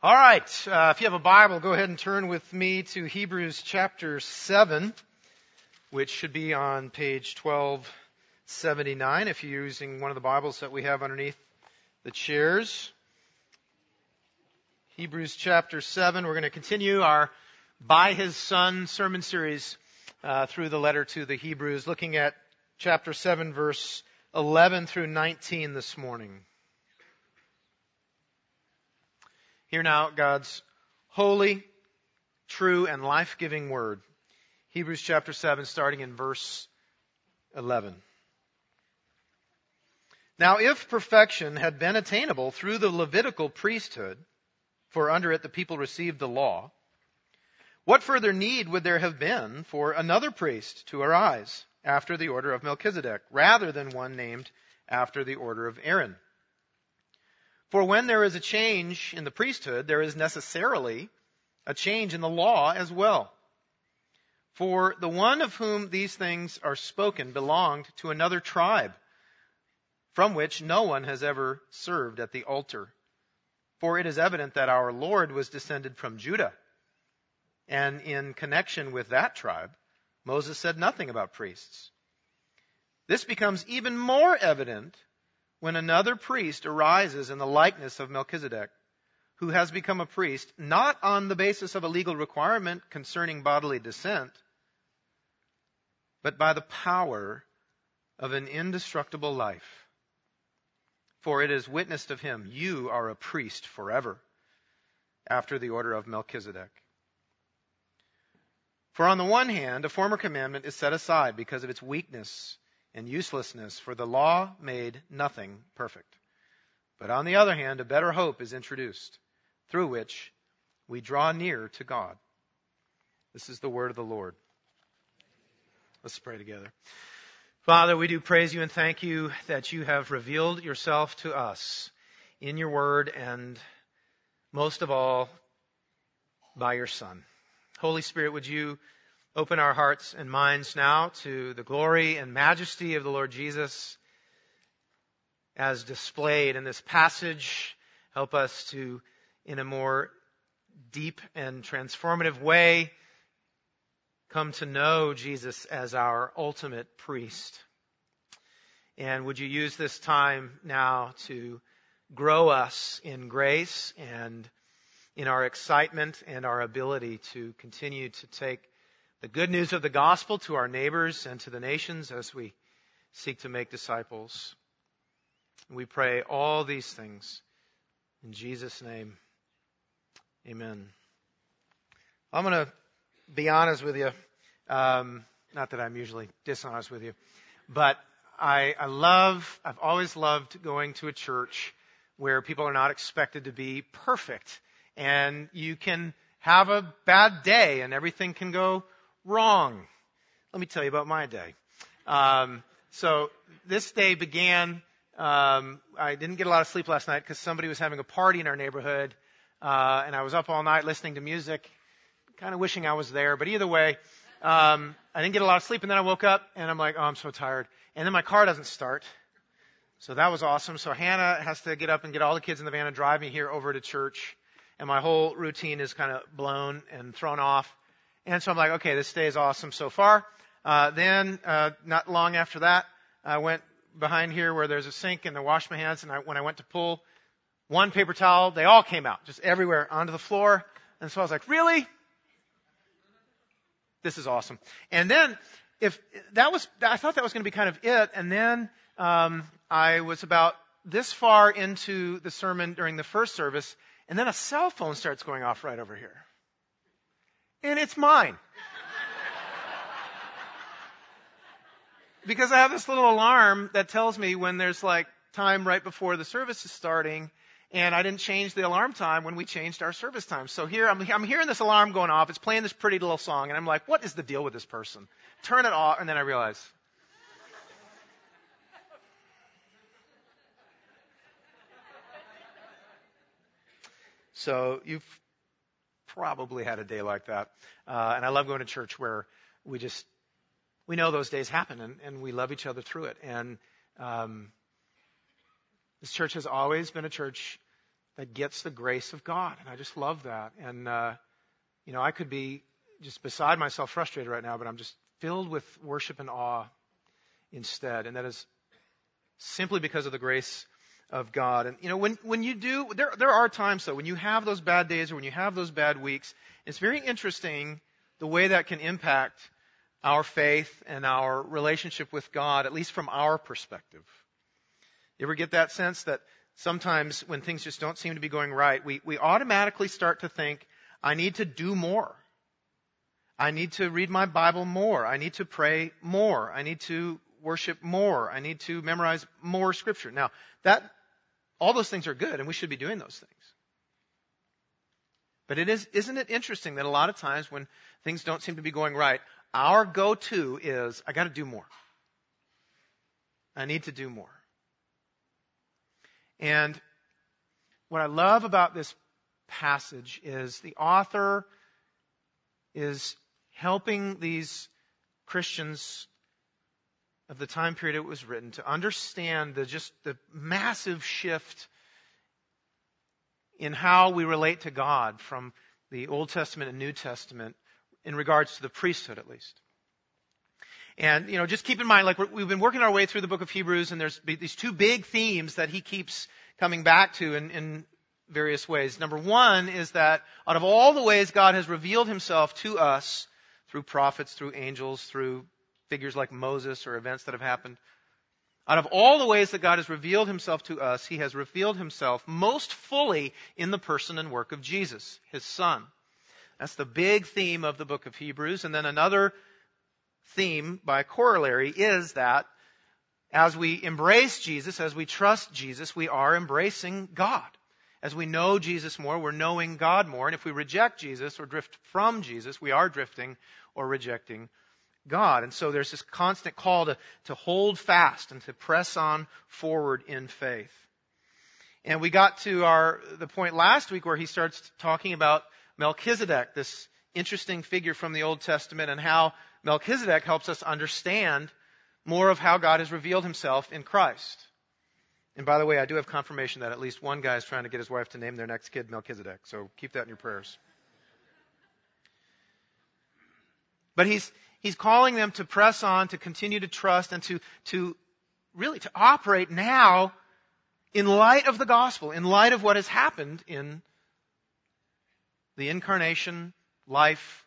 All right. Uh, if you have a Bible, go ahead and turn with me to Hebrews chapter 7, which should be on page 1279 if you're using one of the Bibles that we have underneath the chairs. Hebrews chapter 7. We're going to continue our By His Son sermon series uh, through the letter to the Hebrews, looking at chapter 7, verse 11 through 19 this morning. Hear now God's holy, true, and life giving word. Hebrews chapter 7, starting in verse 11. Now, if perfection had been attainable through the Levitical priesthood, for under it the people received the law, what further need would there have been for another priest to arise after the order of Melchizedek, rather than one named after the order of Aaron? For when there is a change in the priesthood, there is necessarily a change in the law as well. For the one of whom these things are spoken belonged to another tribe, from which no one has ever served at the altar. For it is evident that our Lord was descended from Judah. And in connection with that tribe, Moses said nothing about priests. This becomes even more evident when another priest arises in the likeness of Melchizedek, who has become a priest not on the basis of a legal requirement concerning bodily descent, but by the power of an indestructible life. For it is witnessed of him, you are a priest forever, after the order of Melchizedek. For on the one hand, a former commandment is set aside because of its weakness and uselessness, for the law made nothing perfect. But on the other hand, a better hope is introduced, through which we draw near to God. This is the word of the Lord. Let's pray together. Father, we do praise you and thank you that you have revealed yourself to us in your word and most of all by your Son. Holy Spirit, would you Open our hearts and minds now to the glory and majesty of the Lord Jesus as displayed in this passage. Help us to, in a more deep and transformative way, come to know Jesus as our ultimate priest. And would you use this time now to grow us in grace and in our excitement and our ability to continue to take the good news of the gospel to our neighbors and to the nations as we seek to make disciples. We pray all these things in Jesus' name. Amen. I'm going to be honest with you. Um, not that I'm usually dishonest with you, but I, I love, I've always loved going to a church where people are not expected to be perfect. And you can have a bad day and everything can go Wrong. Let me tell you about my day. Um, so this day began. Um, I didn't get a lot of sleep last night because somebody was having a party in our neighborhood, uh, and I was up all night listening to music, kind of wishing I was there. But either way, um, I didn't get a lot of sleep, and then I woke up and I'm like, oh, I'm so tired. And then my car doesn't start. So that was awesome. So Hannah has to get up and get all the kids in the van and drive me here over to church. And my whole routine is kind of blown and thrown off. And so I'm like, okay, this day is awesome so far. Uh, then, uh, not long after that, I went behind here where there's a sink and I washed my hands. And I, when I went to pull one paper towel, they all came out, just everywhere onto the floor. And so I was like, really? This is awesome. And then, if that was, I thought that was going to be kind of it. And then, um, I was about this far into the sermon during the first service, and then a cell phone starts going off right over here and it's mine. because I have this little alarm that tells me when there's like time right before the service is starting, and I didn't change the alarm time when we changed our service time. So here I'm, I'm hearing this alarm going off. It's playing this pretty little song, and I'm like, what is the deal with this person? Turn it off, and then I realize. So you've probably had a day like that. Uh, and I love going to church where we just, we know those days happen and, and we love each other through it. And, um, this church has always been a church that gets the grace of God. And I just love that. And, uh, you know, I could be just beside myself frustrated right now, but I'm just filled with worship and awe instead. And that is simply because of the grace of God. And you know, when when you do, there there are times though when you have those bad days or when you have those bad weeks. It's very interesting the way that can impact our faith and our relationship with God, at least from our perspective. You ever get that sense that sometimes when things just don't seem to be going right, we, we automatically start to think, I need to do more. I need to read my Bible more. I need to pray more. I need to worship more. I need to memorize more scripture. Now, that, all those things are good and we should be doing those things. But it is, isn't it interesting that a lot of times when things don't seem to be going right, our go-to is, I gotta do more. I need to do more. And what I love about this passage is the author is helping these Christians of the time period it was written to understand the just the massive shift in how we relate to God from the Old Testament and New Testament in regards to the priesthood at least. And, you know, just keep in mind, like we've been working our way through the book of Hebrews and there's these two big themes that he keeps coming back to in, in various ways. Number one is that out of all the ways God has revealed himself to us through prophets, through angels, through figures like Moses or events that have happened. Out of all the ways that God has revealed himself to us, he has revealed himself most fully in the person and work of Jesus, his son. That's the big theme of the book of Hebrews. And then another theme by corollary is that as we embrace Jesus, as we trust Jesus, we are embracing God. As we know Jesus more, we're knowing God more. And if we reject Jesus or drift from Jesus, we are drifting or rejecting God. And so there's this constant call to, to hold fast and to press on forward in faith. And we got to our, the point last week where he starts talking about Melchizedek, this interesting figure from the Old Testament and how Melchizedek helps us understand more of how God has revealed himself in Christ. And by the way, I do have confirmation that at least one guy is trying to get his wife to name their next kid Melchizedek. So keep that in your prayers. But he's, he's calling them to press on, to continue to trust, and to, to really to operate now in light of the gospel, in light of what has happened in the incarnation, life,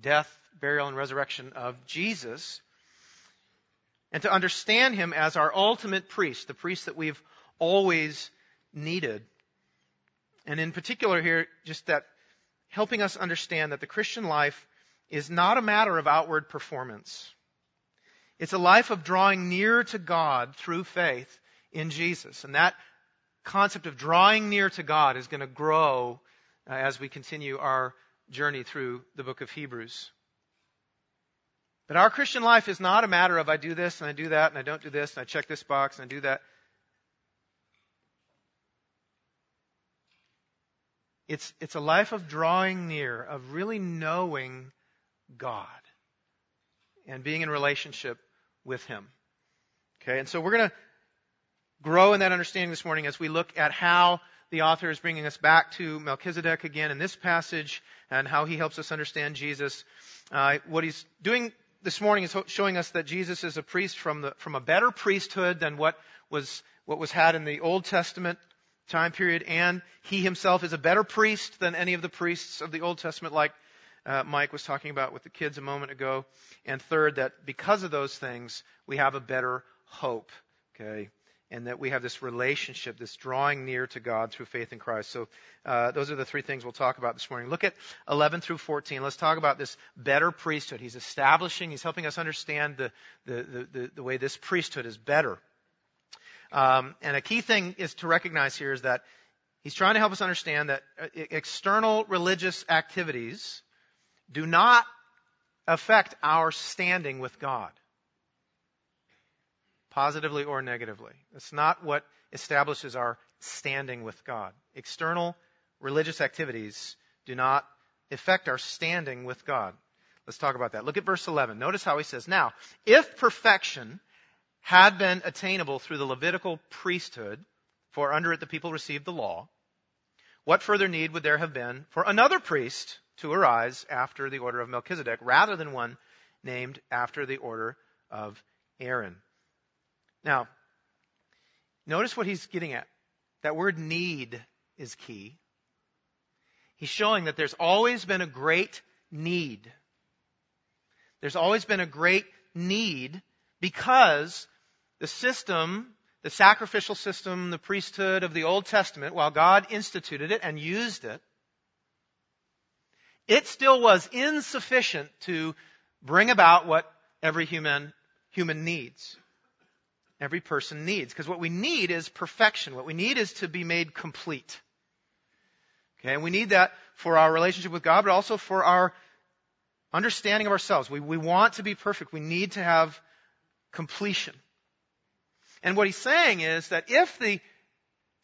death, burial, and resurrection of Jesus, and to understand him as our ultimate priest, the priest that we've always needed. And in particular here, just that helping us understand that the Christian life is not a matter of outward performance. It's a life of drawing near to God through faith in Jesus. And that concept of drawing near to God is going to grow uh, as we continue our journey through the book of Hebrews. But our Christian life is not a matter of I do this and I do that and I don't do this and I check this box and I do that. It's, it's a life of drawing near, of really knowing God and being in relationship with Him. Okay, and so we're going to grow in that understanding this morning as we look at how the author is bringing us back to Melchizedek again in this passage and how he helps us understand Jesus. Uh, what he's doing this morning is showing us that Jesus is a priest from the from a better priesthood than what was what was had in the Old Testament time period, and he himself is a better priest than any of the priests of the Old Testament, like uh, Mike was talking about with the kids a moment ago. And third, that because of those things, we have a better hope. Okay. And that we have this relationship, this drawing near to God through faith in Christ. So, uh, those are the three things we'll talk about this morning. Look at 11 through 14. Let's talk about this better priesthood. He's establishing, he's helping us understand the, the, the, the way this priesthood is better. Um, and a key thing is to recognize here is that he's trying to help us understand that uh, external religious activities do not affect our standing with God, positively or negatively. It's not what establishes our standing with God. External religious activities do not affect our standing with God. Let's talk about that. Look at verse 11. Notice how he says, Now, if perfection had been attainable through the Levitical priesthood, for under it the people received the law, what further need would there have been for another priest to arise after the order of Melchizedek rather than one named after the order of Aaron? Now, notice what he's getting at. That word need is key. He's showing that there's always been a great need. There's always been a great need because the system, the sacrificial system, the priesthood of the Old Testament, while God instituted it and used it, it still was insufficient to bring about what every human, human needs. Every person needs. Because what we need is perfection. What we need is to be made complete. Okay, and we need that for our relationship with God, but also for our understanding of ourselves. We, we want to be perfect. We need to have completion. And what he's saying is that if the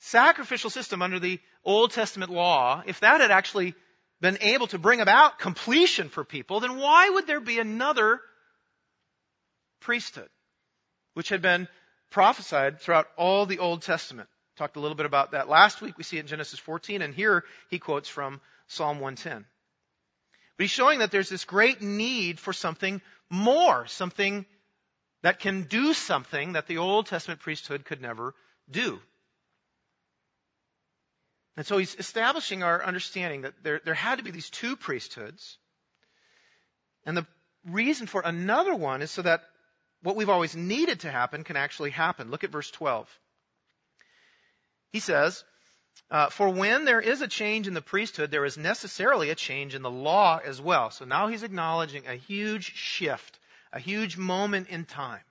sacrificial system under the Old Testament law, if that had actually been able to bring about completion for people, then why would there be another priesthood, which had been prophesied throughout all the Old Testament? Talked a little bit about that last week. We see it in Genesis 14, and here he quotes from Psalm 110. But he's showing that there's this great need for something more, something that can do something that the Old Testament priesthood could never do. And so he's establishing our understanding that there, there had to be these two priesthoods. And the reason for another one is so that what we've always needed to happen can actually happen. Look at verse 12. He says, uh, For when there is a change in the priesthood, there is necessarily a change in the law as well. So now he's acknowledging a huge shift, a huge moment in time.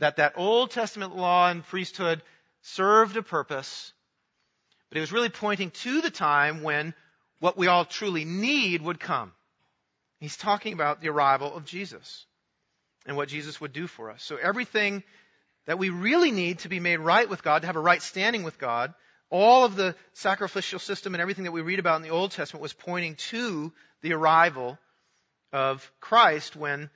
That that Old Testament law and priesthood served a purpose, but it was really pointing to the time when what we all truly need would come. He's talking about the arrival of Jesus and what Jesus would do for us. So everything that we really need to be made right with God, to have a right standing with God, all of the sacrificial system and everything that we read about in the Old Testament was pointing to the arrival of Christ when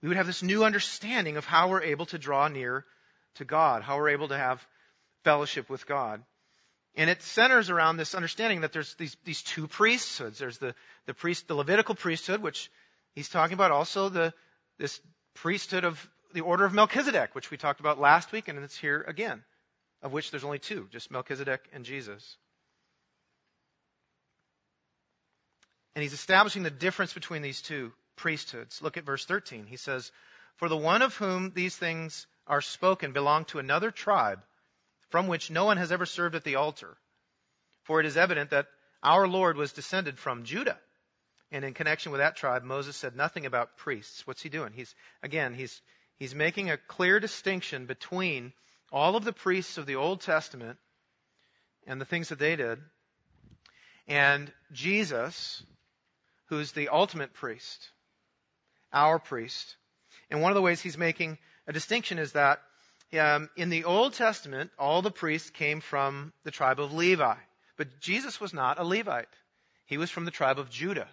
we would have this new understanding of how we're able to draw near to God, how we're able to have fellowship with God. And it centers around this understanding that there's these, these two priesthoods. There's the, the priest, the Levitical priesthood, which he's talking about also the, this priesthood of the order of Melchizedek, which we talked about last week, and it's here again, of which there's only two, just Melchizedek and Jesus. And he's establishing the difference between these two priesthoods. Look at verse 13. He says, For the one of whom these things are spoken belonged to another tribe, from which no one has ever served at the altar. For it is evident that our Lord was descended from Judah. And in connection with that tribe, Moses said nothing about priests. What's he doing? He's, again, he's, he's making a clear distinction between all of the priests of the Old Testament and the things that they did, and Jesus, who's the ultimate priest, our priest. And one of the ways he's making a distinction is that um, in the Old Testament, all the priests came from the tribe of Levi. But Jesus was not a Levite. He was from the tribe of Judah.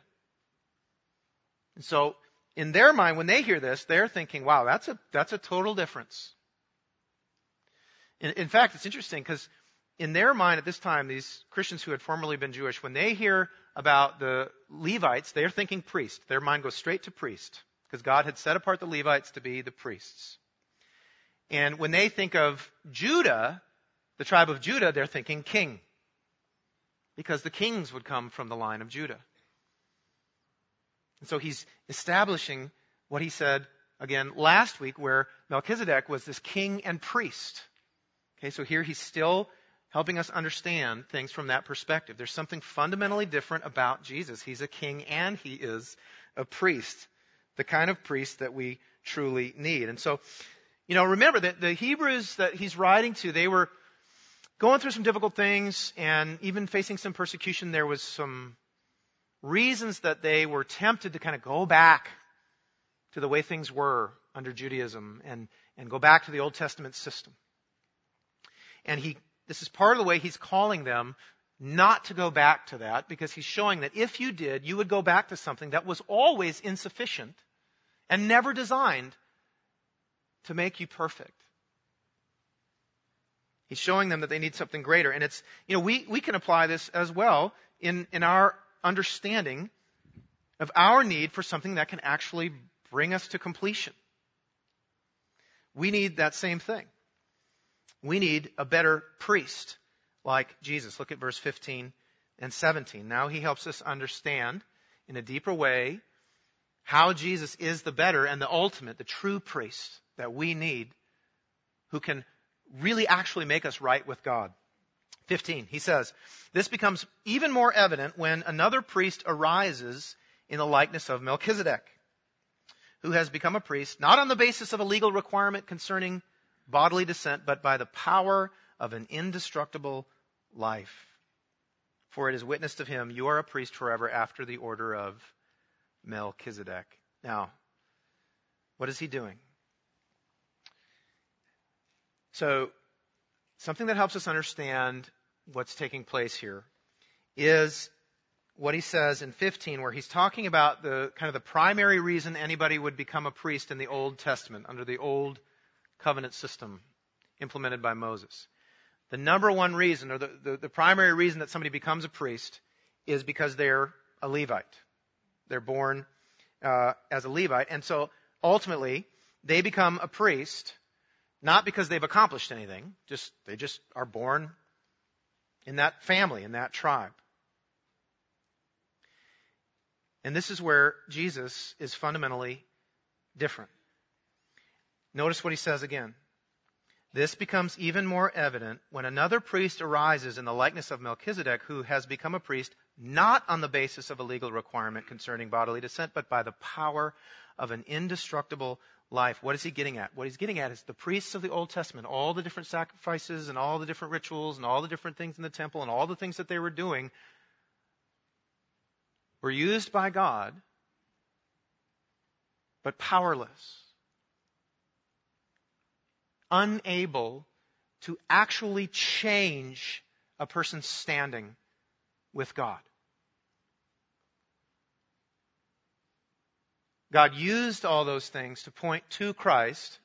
And so in their mind, when they hear this, they're thinking, wow, that's a, that's a total difference. In, in fact, it's interesting because in their mind at this time, these Christians who had formerly been Jewish, when they hear about the Levites, they're thinking priest. Their mind goes straight to priest because God had set apart the Levites to be the priests. And when they think of Judah, the tribe of Judah, they're thinking king because the kings would come from the line of Judah. And so he's establishing what he said again last week, where Melchizedek was this king and priest. Okay, so here he's still helping us understand things from that perspective. There's something fundamentally different about Jesus. He's a king and he is a priest, the kind of priest that we truly need. And so, you know, remember that the Hebrews that he's writing to, they were going through some difficult things and even facing some persecution. There was some reasons that they were tempted to kind of go back to the way things were under Judaism and, and go back to the Old Testament system. And he, this is part of the way he's calling them not to go back to that because he's showing that if you did, you would go back to something that was always insufficient and never designed to make you perfect. He's showing them that they need something greater. And it's, you know, we, we can apply this as well in, in our understanding of our need for something that can actually bring us to completion. We need that same thing. We need a better priest like Jesus. Look at verse 15 and 17. Now he helps us understand in a deeper way how Jesus is the better and the ultimate, the true priest that we need who can really actually make us right with God. 15, he says, This becomes even more evident when another priest arises in the likeness of Melchizedek, who has become a priest not on the basis of a legal requirement concerning bodily descent, but by the power of an indestructible life. For it is witnessed of him, you are a priest forever after the order of Melchizedek. Now, what is he doing? So, something that helps us understand what's taking place here is what he says in 15 where he's talking about the kind of the primary reason anybody would become a priest in the Old Testament under the old covenant system implemented by Moses. The number one reason or the, the, the primary reason that somebody becomes a priest is because they're a Levite. They're born uh, as a Levite. And so ultimately, they become a priest not because they've accomplished anything, just they just are born in that family, in that tribe. And this is where Jesus is fundamentally different. Notice what he says again. This becomes even more evident when another priest arises in the likeness of Melchizedek, who has become a priest not on the basis of a legal requirement concerning bodily descent, but by the power of an indestructible life. What is he getting at? What he's getting at is the priests of the Old Testament, all the different sacrifices and all the different rituals and all the different things in the temple and all the things that they were doing were used by God, but powerless unable to actually change a person's standing with God. God used all those things to point to Christ,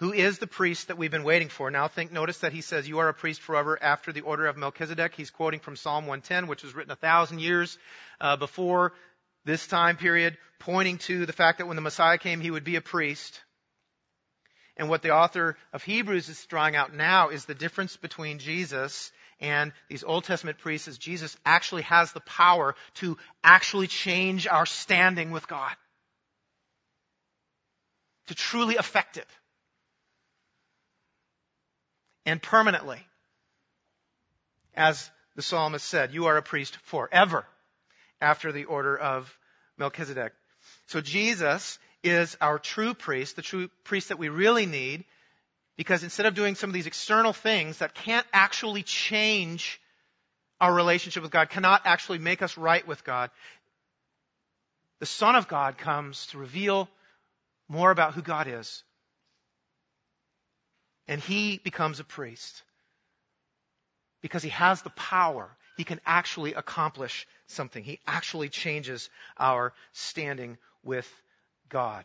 who is the priest that we've been waiting for. Now think, notice that he says, you are a priest forever after the order of Melchizedek. He's quoting from Psalm 110, which was written a thousand years uh, before this time period, pointing to the fact that when the Messiah came, he would be a priest. And what the author of Hebrews is drawing out now is the difference between Jesus and these Old Testament priests is Jesus actually has the power to actually change our standing with God. To truly affect it. And permanently. As the psalmist said, you are a priest forever after the order of Melchizedek. So Jesus is our true priest, the true priest that we really need, because instead of doing some of these external things that can't actually change our relationship with God, cannot actually make us right with God, the Son of God comes to reveal more about who God is. And he becomes a priest. Because he has the power. He can actually accomplish something. He actually changes our standing with God.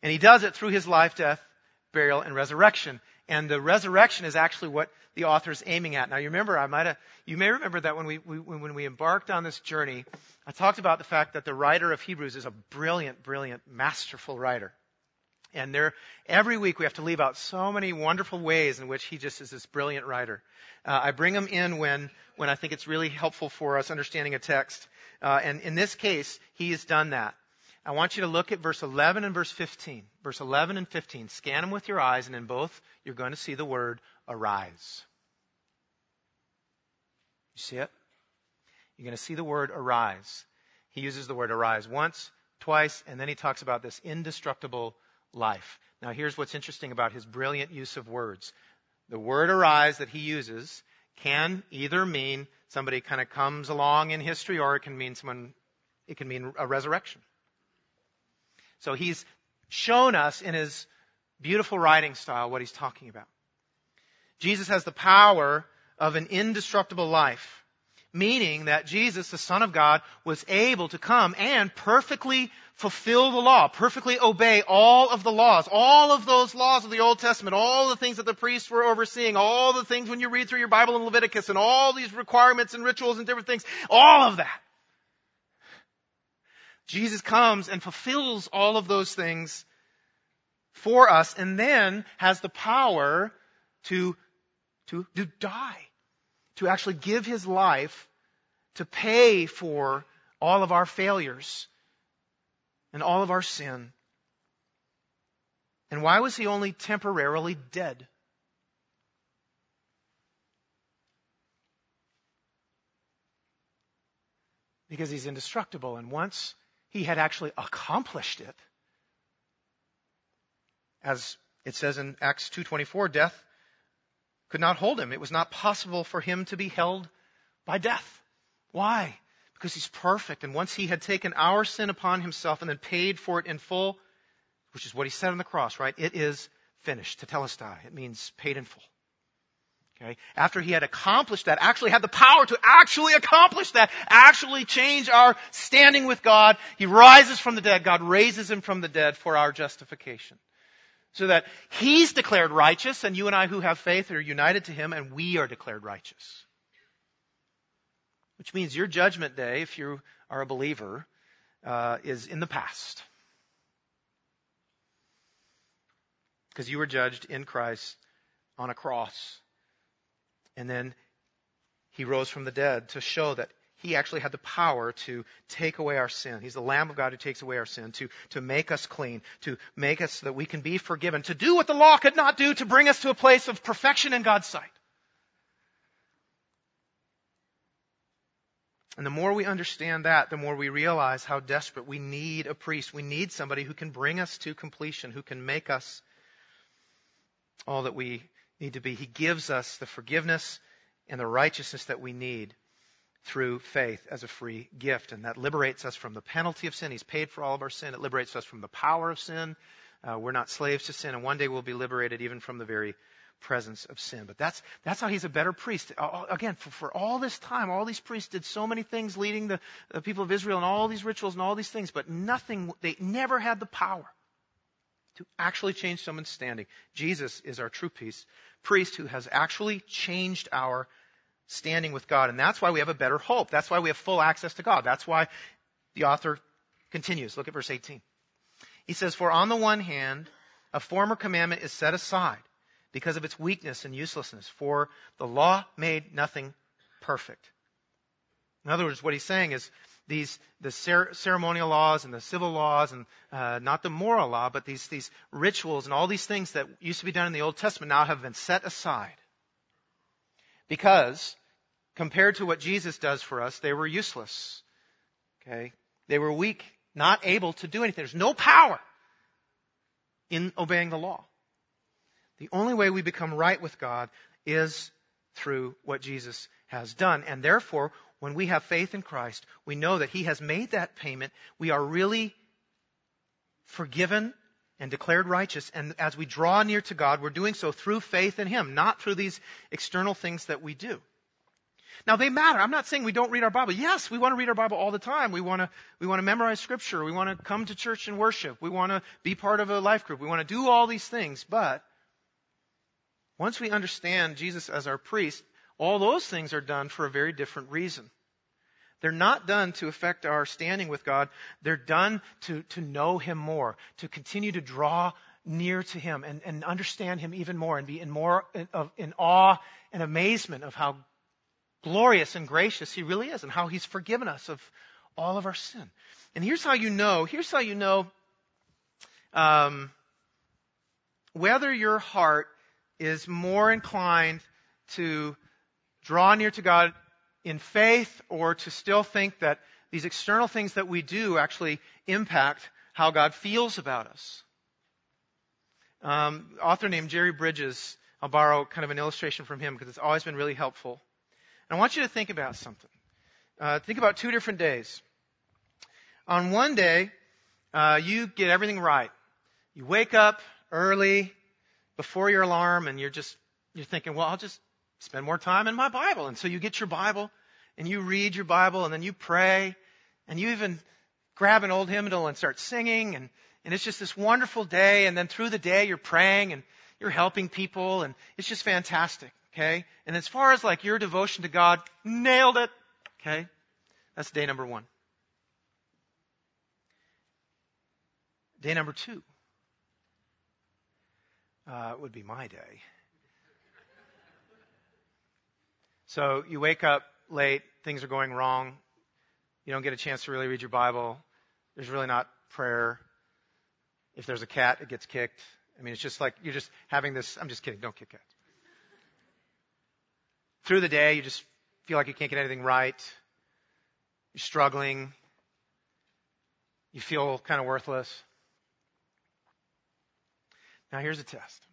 And he does it through his life, death, burial, and resurrection. And the resurrection is actually what the author is aiming at. Now, you remember, I might have, you may remember that when we, we, when we embarked on this journey, I talked about the fact that the writer of Hebrews is a brilliant, brilliant, masterful writer. And there, every week we have to leave out so many wonderful ways in which he just is this brilliant writer. Uh, I bring him in when, when I think it's really helpful for us understanding a text. Uh, and in this case, he has done that. I want you to look at verse 11 and verse 15. Verse 11 and 15. Scan them with your eyes, and in both, you're going to see the word arise. You see it? You're going to see the word arise. He uses the word arise once, twice, and then he talks about this indestructible life. Now, here's what's interesting about his brilliant use of words. The word arise that he uses can either mean somebody kind of comes along in history, or it can mean someone, it can mean a resurrection. So he's shown us in his beautiful writing style what he's talking about. Jesus has the power of an indestructible life, meaning that Jesus, the Son of God, was able to come and perfectly fulfill the law, perfectly obey all of the laws, all of those laws of the Old Testament, all the things that the priests were overseeing, all the things when you read through your Bible in Leviticus and all these requirements and rituals and different things, all of that. Jesus comes and fulfills all of those things for us and then has the power to, to, to die, to actually give his life to pay for all of our failures and all of our sin. And why was he only temporarily dead? Because he's indestructible. And once he had actually accomplished it, as it says in Acts 2:24, death could not hold him. It was not possible for him to be held by death. Why? because he's perfect. And once he had taken our sin upon himself and then paid for it in full, which is what he said on the cross, right? It is finished. Tetelestai. It means paid in full. Okay. After he had accomplished that, actually had the power to actually accomplish that, actually change our standing with God, he rises from the dead. God raises him from the dead for our justification. So that he's declared righteous and you and I who have faith are united to him and we are declared righteous. Which means your judgment day, if you are a believer, uh, is in the past. Because you were judged in Christ on a cross. And then he rose from the dead to show that he actually had the power to take away our sin. He's the Lamb of God who takes away our sin, to, to make us clean, to make us so that we can be forgiven, to do what the law could not do, to bring us to a place of perfection in God's sight. And the more we understand that, the more we realize how desperate we need a priest. We need somebody who can bring us to completion, who can make us all that we need to be. He gives us the forgiveness and the righteousness that we need through faith as a free gift. And that liberates us from the penalty of sin. He's paid for all of our sin. It liberates us from the power of sin. Uh, we're not slaves to sin. And one day we'll be liberated even from the very presence of sin. But that's, that's how he's a better priest. Again, for, for all this time, all these priests did so many things leading the, the people of Israel and all these rituals and all these things, but nothing, they never had the power to actually change someone's standing. Jesus is our true peace, priest who has actually changed our standing with God. And that's why we have a better hope. That's why we have full access to God. That's why the author continues. Look at verse 18. He says, For on the one hand, a former commandment is set aside because of its weakness and uselessness, for the law made nothing perfect. In other words, what he's saying is these the ceremonial laws and the civil laws and uh, not the moral law, but these these rituals and all these things that used to be done in the Old Testament now have been set aside because compared to what Jesus does for us, they were useless. Okay, they were weak, not able to do anything. There's no power in obeying the law. The only way we become right with God is through what Jesus has done. And therefore, when we have faith in Christ, we know that He has made that payment. We are really forgiven and declared righteous. And as we draw near to God, we're doing so through faith in Him, not through these external things that we do. Now they matter. I'm not saying we don't read our Bible. Yes, we want to read our Bible all the time. We want to, we want to memorize scripture. We want to come to church and worship. We want to be part of a life group. We want to do all these things. But once we understand Jesus as our priest, all those things are done for a very different reason. They're not done to affect our standing with God. They're done to, to know Him more, to continue to draw near to Him and, and understand Him even more and be in more in, of, in awe and amazement of how glorious and gracious He really is and how He's forgiven us of all of our sin. And here's how you know, here's how you know um, whether your heart is more inclined to draw near to God in faith or to still think that these external things that we do actually impact how God feels about us. Um, author named Jerry Bridges, I'll borrow kind of an illustration from him because it's always been really helpful. And I want you to think about something. Uh, think about two different days. On one day, uh, you get everything right. You wake up early, before your alarm and you're just, you're thinking, well, I'll just spend more time in my Bible. And so you get your Bible and you read your Bible and then you pray and you even grab an old hymnal and start singing and, and it's just this wonderful day and then through the day you're praying and you're helping people and it's just fantastic. Okay? And as far as like your devotion to God, nailed it. Okay? That's day number one. Day number two uh, would be my day. So you wake up late, things are going wrong, you don't get a chance to really read your Bible, there's really not prayer. If there's a cat, it gets kicked. I mean, it's just like you're just having this. I'm just kidding. Don't kick cats. Through the day, you just feel like you can't get anything right. You're struggling. You feel kind of worthless. Now, here's a test.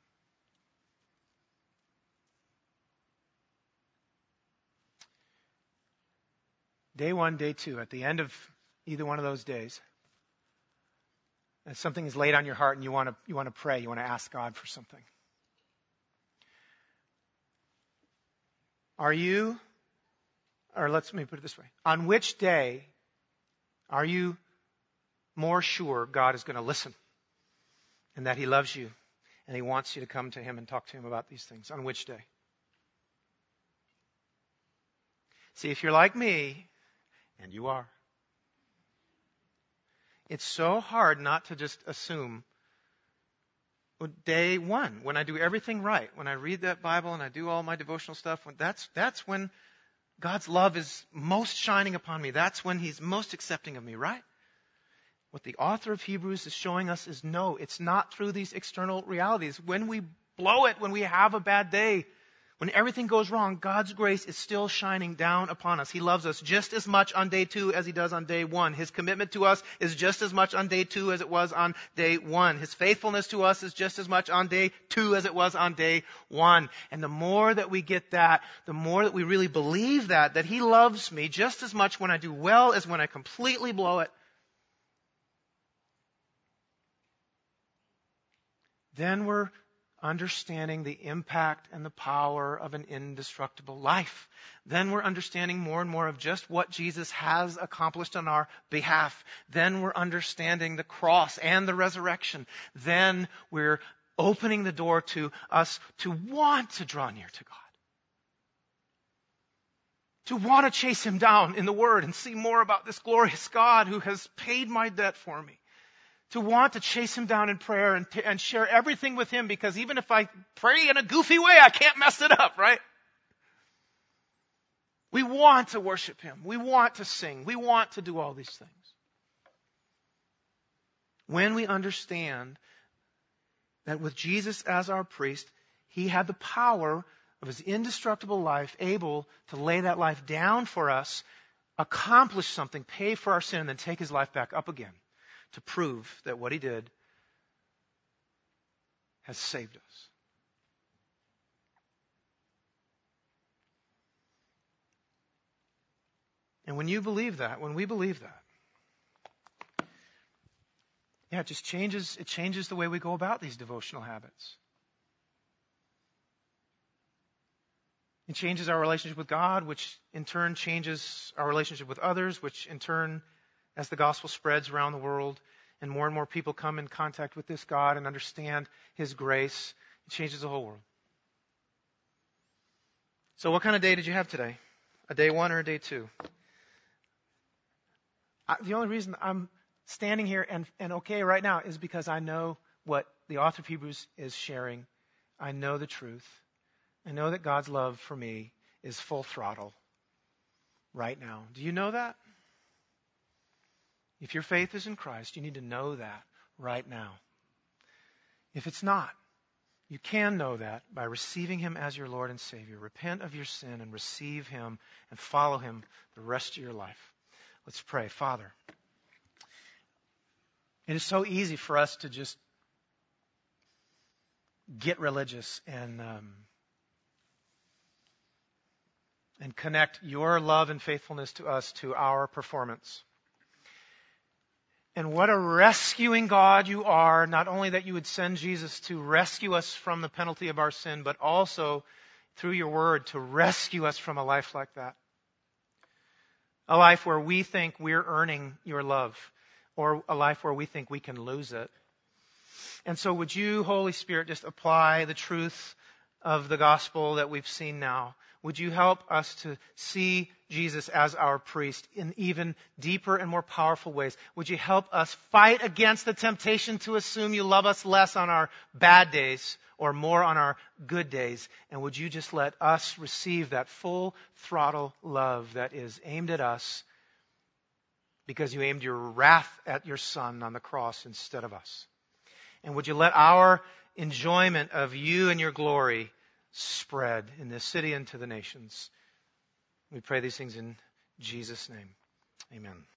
Day one, day two, at the end of either one of those days, if something is laid on your heart and you want to, you want to pray, you want to ask God for something. Are you, or let's let me put it this way, on which day are you more sure God is going to listen and that He loves you and He wants you to come to Him and talk to Him about these things? On which day? See, if you're like me, and you are. It's so hard not to just assume day one, when I do everything right, when I read that Bible and I do all my devotional stuff, that's, that's when God's love is most shining upon me. That's when He's most accepting of me, right? What the author of Hebrews is showing us is no, it's not through these external realities. When we blow it, when we have a bad day, when everything goes wrong, God's grace is still shining down upon us. He loves us just as much on day two as he does on day one. His commitment to us is just as much on day two as it was on day one. His faithfulness to us is just as much on day two as it was on day one. And the more that we get that, the more that we really believe that, that he loves me just as much when I do well as when I completely blow it. Then we're understanding the impact and the power of an indestructible life. Then we're understanding more and more of just what Jesus has accomplished on our behalf. Then we're understanding the cross and the resurrection. Then we're opening the door to us to want to draw near to God. To want to chase him down in the Word and see more about this glorious God who has paid my debt for me to want to chase him down in prayer and, and share everything with him because even if I pray in a goofy way, I can't mess it up, right? We want to worship him. We want to sing. We want to do all these things. When we understand that with Jesus as our priest, he had the power of his indestructible life, able to lay that life down for us, accomplish something, pay for our sin, and then take his life back up again to prove that what he did has saved us. And when you believe that, when we believe that, yeah, it just changes, it changes the way we go about these devotional habits. It changes our relationship with God, which in turn changes our relationship with others, which in turn as the gospel spreads around the world and more and more people come in contact with this God and understand His grace, it changes the whole world. So, what kind of day did you have today? A day one or a day two? I, the only reason I'm standing here and, and okay right now is because I know what the author of Hebrews is sharing. I know the truth. I know that God's love for me is full throttle right now. Do you know that? If your faith is in Christ, you need to know that right now. If it's not, you can know that by receiving Him as your Lord and Savior. Repent of your sin and receive Him and follow Him the rest of your life. Let's pray. Father, it is so easy for us to just get religious and um, and connect your love and faithfulness to us to our performance. And what a rescuing God you are, not only that you would send Jesus to rescue us from the penalty of our sin, but also through your word to rescue us from a life like that. A life where we think we're earning your love. or a life where we think we can lose it. And so would you, Holy Spirit, just apply the truth of the gospel that we've seen now? Would you help us to see Jesus as our priest in even deeper and more powerful ways? Would you help us fight against the temptation to assume you love us less on our bad days or more on our good days? And would you just let us receive that full throttle love that is aimed at us because you aimed your wrath at your son on the cross instead of us? And would you let our enjoyment of you and your glory spread in this city and to the nations? We pray these things in Jesus' name. Amen.